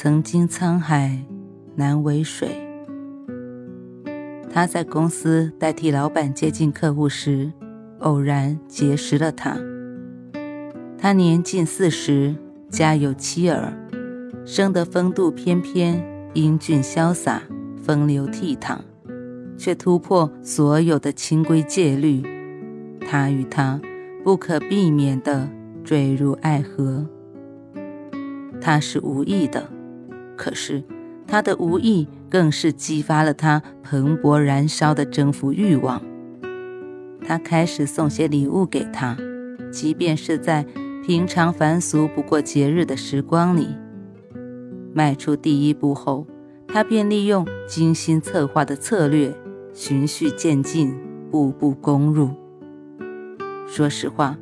曾经沧海难为水。他在公司代替老板接近客户时，偶然结识了他。他年近四十，家有妻儿，生得风度翩翩、英俊潇洒、风流倜傥，却突破所有的清规戒律。他与他不可避免地坠入爱河。他是无意的。可是，他的无意更是激发了他蓬勃燃烧的征服欲望。他开始送些礼物给他，即便是在平常凡俗不过节日的时光里。迈出第一步后，他便利用精心策划的策略，循序渐进，步步攻入。说实话，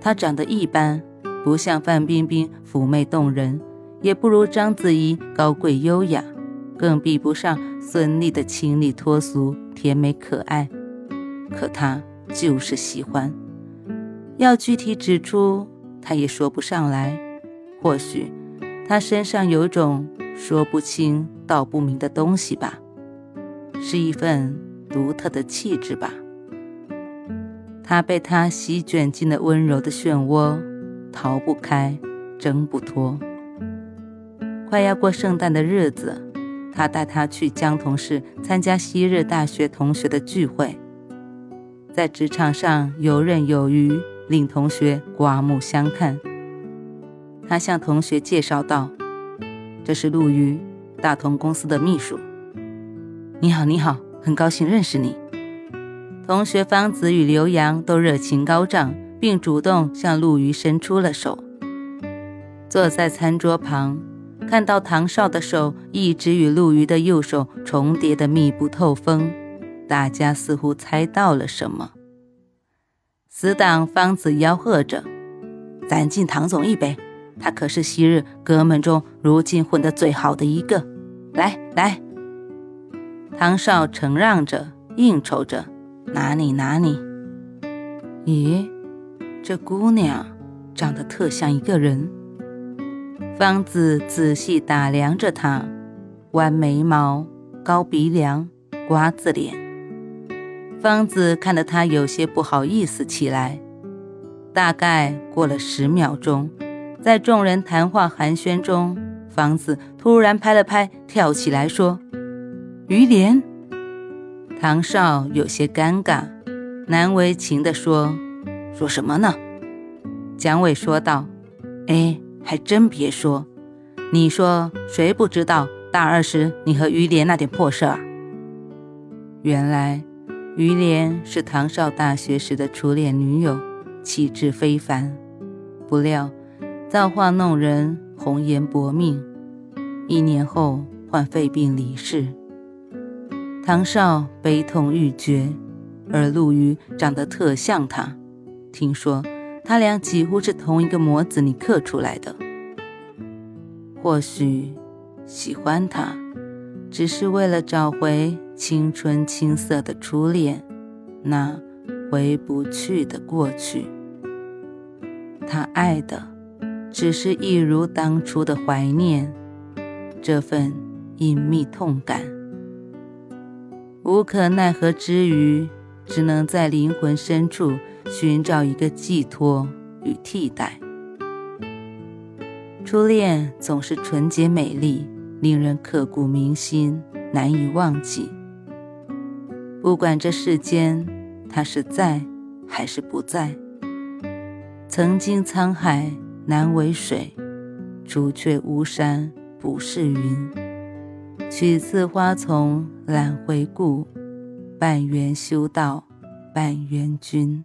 他长得一般，不像范冰冰妩媚动人。也不如章子怡高贵优雅，更比不上孙俪的清丽脱俗、甜美可爱。可他就是喜欢，要具体指出，他也说不上来。或许他身上有种说不清道不明的东西吧，是一份独特的气质吧。他被他席卷进了温柔的漩涡，逃不开，挣不脱。快要过圣诞的日子，他带她去江同市参加昔日大学同学的聚会，在职场上游刃有余，令同学刮目相看。他向同学介绍道：“这是陆瑜，大同公司的秘书。”“你好，你好，很高兴认识你。”同学方子与刘洋都热情高涨，并主动向陆瑜伸出了手。坐在餐桌旁。看到唐少的手一直与陆瑜的右手重叠的密不透风，大家似乎猜到了什么。死党方子吆喝着：“咱敬唐总一杯，他可是昔日哥们中如今混得最好的一个。”来来，唐少承让着，应酬着：“哪里哪里。”咦，这姑娘长得特像一个人。方子仔细打量着他，弯眉毛、高鼻梁、瓜子脸。方子看得他有些不好意思起来。大概过了十秒钟，在众人谈话寒暄中，方子突然拍了拍，跳起来说：“于莲。”唐少有些尴尬，难为情地说：“说什么呢？”蒋伟说道：“哎。”还真别说，你说谁不知道大二时你和于连那点破事儿？原来于连是唐少大学时的初恋女友，气质非凡。不料造化弄人，红颜薄命，一年后患肺病离世。唐少悲痛欲绝，而陆瑜长得特像他，听说。他俩几乎是同一个模子里刻出来的。或许喜欢他，只是为了找回青春青涩的初恋，那回不去的过去。他爱的，只是一如当初的怀念，这份隐秘痛感。无可奈何之余，只能在灵魂深处。寻找一个寄托与替代。初恋总是纯洁美丽，令人刻骨铭心，难以忘记。不管这世间他是在还是不在，曾经沧海难为水，除却巫山不是云。取次花丛懒回顾，半缘修道半缘君。